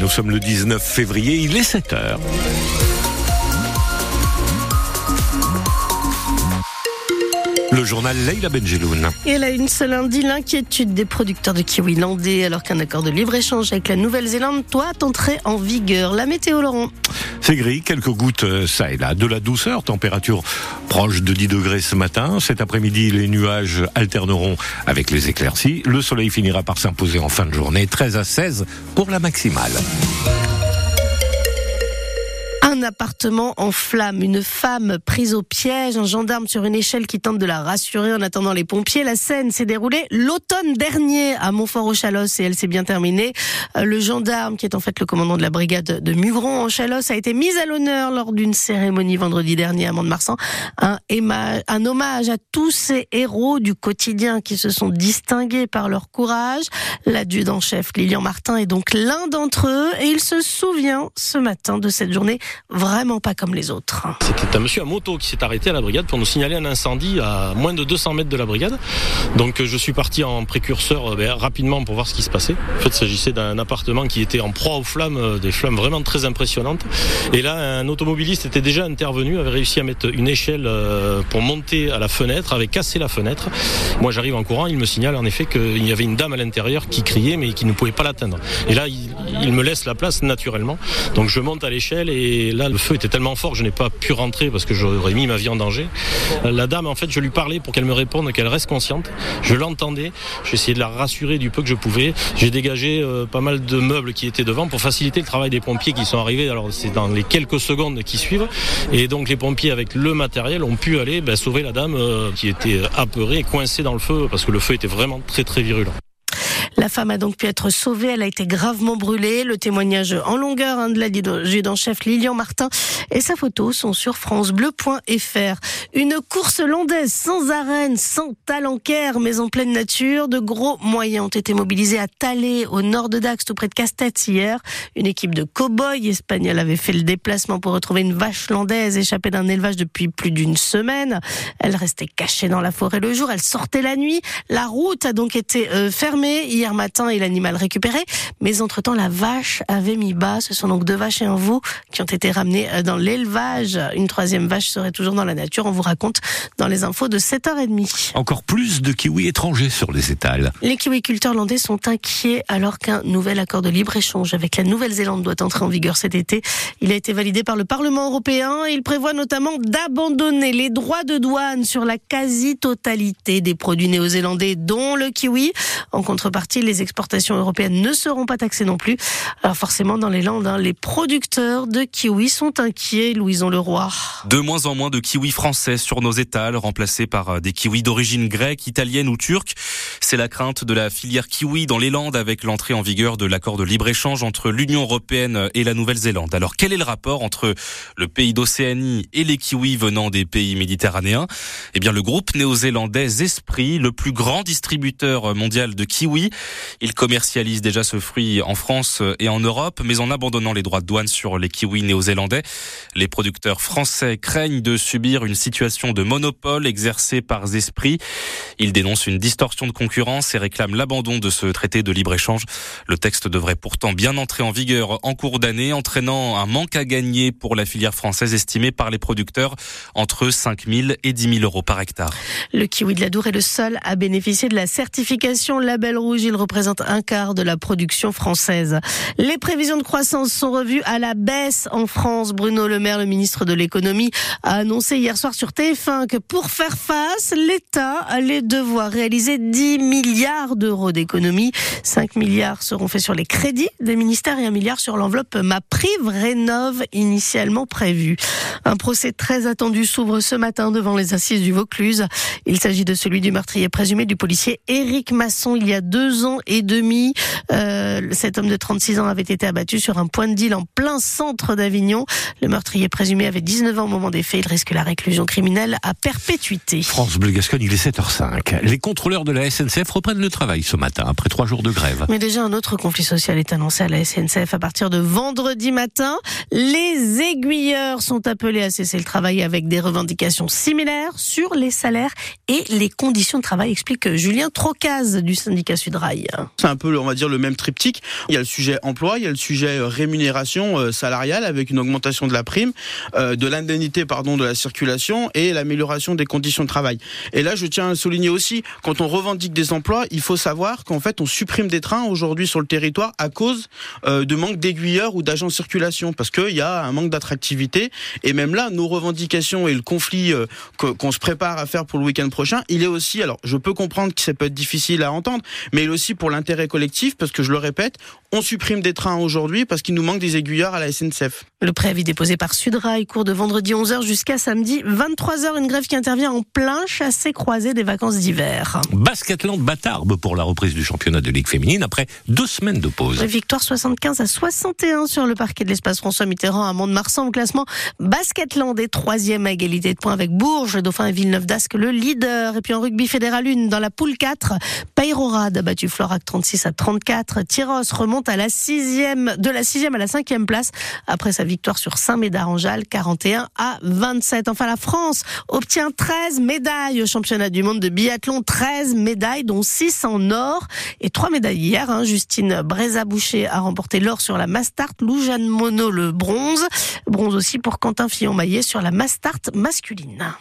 Nous sommes le 19 février, il est 7 heures. Le journal Leila Benjeloun. Et là, une seule lundi, l'inquiétude des producteurs de kiwi landais alors qu'un accord de libre-échange avec la Nouvelle-Zélande doit entrer en vigueur. La météo, Laurent C'est gris, quelques gouttes euh, ça et là. De la douceur, température proche de 10 degrés ce matin. Cet après-midi, les nuages alterneront avec les éclaircies. Le soleil finira par s'imposer en fin de journée, 13 à 16 pour la maximale un appartement en flammes, une femme prise au piège, un gendarme sur une échelle qui tente de la rassurer en attendant les pompiers. La scène s'est déroulée l'automne dernier à Montfort-aux-Chalosse et elle s'est bien terminée. Euh, le gendarme, qui est en fait le commandant de la brigade de Mugron en Chalosse, a été mis à l'honneur lors d'une cérémonie vendredi dernier à Mont-de-Marsan. Un, un hommage à tous ces héros du quotidien qui se sont distingués par leur courage. L'adjudant-chef Lilian Martin est donc l'un d'entre eux et il se souvient ce matin de cette journée vraiment pas comme les autres. C'était un monsieur à moto qui s'est arrêté à la brigade pour nous signaler un incendie à moins de 200 mètres de la brigade. Donc euh, je suis parti en précurseur euh, ben, rapidement pour voir ce qui se passait. En fait, il s'agissait d'un appartement qui était en proie aux flammes, euh, des flammes vraiment très impressionnantes. Et là, un automobiliste était déjà intervenu, avait réussi à mettre une échelle pour monter à la fenêtre, avait cassé la fenêtre. Moi, j'arrive en courant, il me signale en effet qu'il y avait une dame à l'intérieur qui criait mais qui ne pouvait pas l'atteindre. Et là, il me laisse la place naturellement. Donc je monte à l'échelle et là, le feu était tellement fort que je n'ai pas pu rentrer parce que j'aurais mis ma vie en danger. La dame, en fait, je lui parlais pour qu'elle me réponde, qu'elle reste consciente. Je l'entendais. Essayé de la rassurer du peu que je pouvais. J'ai dégagé euh, pas mal de meubles qui étaient devant pour faciliter le travail des pompiers qui sont arrivés. Alors, c'est dans les quelques secondes qui suivent. Et donc, les pompiers, avec le matériel, ont pu aller ben, sauver la dame euh, qui était apeurée, coincée dans le feu parce que le feu était vraiment très, très virulent. La femme a donc pu être sauvée. Elle a été gravement brûlée. Le témoignage en longueur hein, de l'adjudant-chef Lilian Martin et sa photo sont sur francebleu.fr. Une course landaise sans arène, sans talencaire, mais en pleine nature. De gros moyens ont été mobilisés à Talé, au nord de Dax, tout près de Castets hier. Une équipe de cow-boys espagnols avait fait le déplacement pour retrouver une vache landaise échappée d'un élevage depuis plus d'une semaine. Elle restait cachée dans la forêt le jour. Elle sortait la nuit. La route a donc été euh, fermée hier matin et l'animal récupéré. Mais entre-temps, la vache avait mis bas. Ce sont donc deux vaches et un veau qui ont été ramenés euh, dans l'élevage. Une troisième vache serait toujours dans la nature. On vous raconte dans les infos de 7h30. Encore plus de kiwis étrangers sur les étals. Les kiwiculteurs landais sont inquiets alors qu'un nouvel accord de libre-échange avec la Nouvelle-Zélande doit entrer en vigueur cet été. Il a été validé par le Parlement européen il prévoit notamment d'abandonner les droits de douane sur la quasi-totalité des produits néo-zélandais, dont le kiwi. En contrepartie, les exportations européennes ne seront pas taxées non plus. Alors forcément, dans les Landes, hein, les producteurs de kiwis sont inquiets, Louison Leroy. De moins en moins de kiwis français sur nos étals, remplacés par euh, des kiwis d'origine grecque, italienne ou turque. C'est la crainte de la filière kiwi dans les Landes avec l'entrée en vigueur de l'accord de libre-échange entre l'Union européenne et la Nouvelle-Zélande. Alors quel est le rapport entre le pays d'Océanie et les kiwis venant des pays méditerranéens? Eh bien le groupe néo-zélandais Esprit, le plus grand distributeur mondial de kiwis, il commercialise déjà ce fruit en France et en Europe, mais en abandonnant les droits de douane sur les kiwis néo-zélandais. Les producteurs français craignent de subir une situation de monopole exercée par Zesprit. Ils dénoncent une distorsion de concurrence et réclament l'abandon de ce traité de libre-échange. Le texte devrait pourtant bien entrer en vigueur en cours d'année, entraînant un manque à gagner pour la filière française estimée par les producteurs entre 5 000 et 10 000 euros par hectare. Le kiwi de la Dour est le seul à bénéficier de la certification Label Rouge représente un quart de la production française. Les prévisions de croissance sont revues à la baisse en France. Bruno Le Maire, le ministre de l'économie, a annoncé hier soir sur TF1 que pour faire face, l'État allait devoir réaliser 10 milliards d'euros d'économies. 5 milliards seront faits sur les crédits des ministères et 1 milliard sur l'enveloppe MaPrive Rénov initialement prévue. Un procès très attendu s'ouvre ce matin devant les assises du Vaucluse. Il s'agit de celui du meurtrier présumé du policier Éric Masson il y a deux et demi. Euh, cet homme de 36 ans avait été abattu sur un point de deal en plein centre d'Avignon. Le meurtrier présumé avait 19 ans au moment des faits. Il risque la réclusion criminelle à perpétuité. France Bleu Gascogne, il est 7h05. Les contrôleurs de la SNCF reprennent le travail ce matin après trois jours de grève. Mais déjà un autre conflit social est annoncé à la SNCF à partir de vendredi matin. Les aiguilleurs sont appelés à cesser le travail avec des revendications similaires sur les salaires et les conditions de travail, explique Julien Trocaz du syndicat Sudrail. C'est un peu, on va dire, le même triptyque. Il y a le sujet emploi, il y a le sujet euh, rémunération euh, salariale avec une augmentation de la prime, euh, de l'indemnité, pardon, de la circulation et l'amélioration des conditions de travail. Et là, je tiens à souligner aussi, quand on revendique des emplois, il faut savoir qu'en fait, on supprime des trains aujourd'hui sur le territoire à cause de manque d'aiguilleurs ou d'agents de circulation, parce qu'il y a un manque d'attractivité. Et même là, nos revendications et le conflit qu'on se prépare à faire pour le week-end prochain, il est aussi, alors je peux comprendre que ça peut être difficile à entendre, mais il est aussi pour l'intérêt collectif, parce que je le répète, on supprime des trains aujourd'hui parce qu'il nous manque des aiguilleurs à la SNCF. Le préavis déposé par Sudrail court de vendredi 11h jusqu'à samedi 23h. Une grève qui intervient en plein chassé-croisé des vacances d'hiver. Basketland Batarbe pour la reprise du championnat de Ligue féminine après deux semaines de pause. Victoire 75 à 61 sur le parquet de l'espace François Mitterrand à Mont-de-Marsan au classement. Basketland est troisième à égalité de points avec Bourges, Dauphin et Villeneuve d'Ascq le leader. Et puis en rugby fédéral 1 dans la poule 4, Payrorad a battu Florac 36 à 34. Tyros remonte à la sixième, de la sixième à la cinquième place après sa victoire sur Saint-Médard-en-Jalles, 41 à 27. Enfin, la France obtient 13 médailles au championnat du monde de biathlon, 13 médailles, dont 6 en or et 3 médailles hier. Hein. Justine Brézaboucher a remporté l'or sur la Mastart, Lou Jeanne Monod le bronze. Bronze aussi pour Quentin Fillon-Maillet sur la Mastart masculine.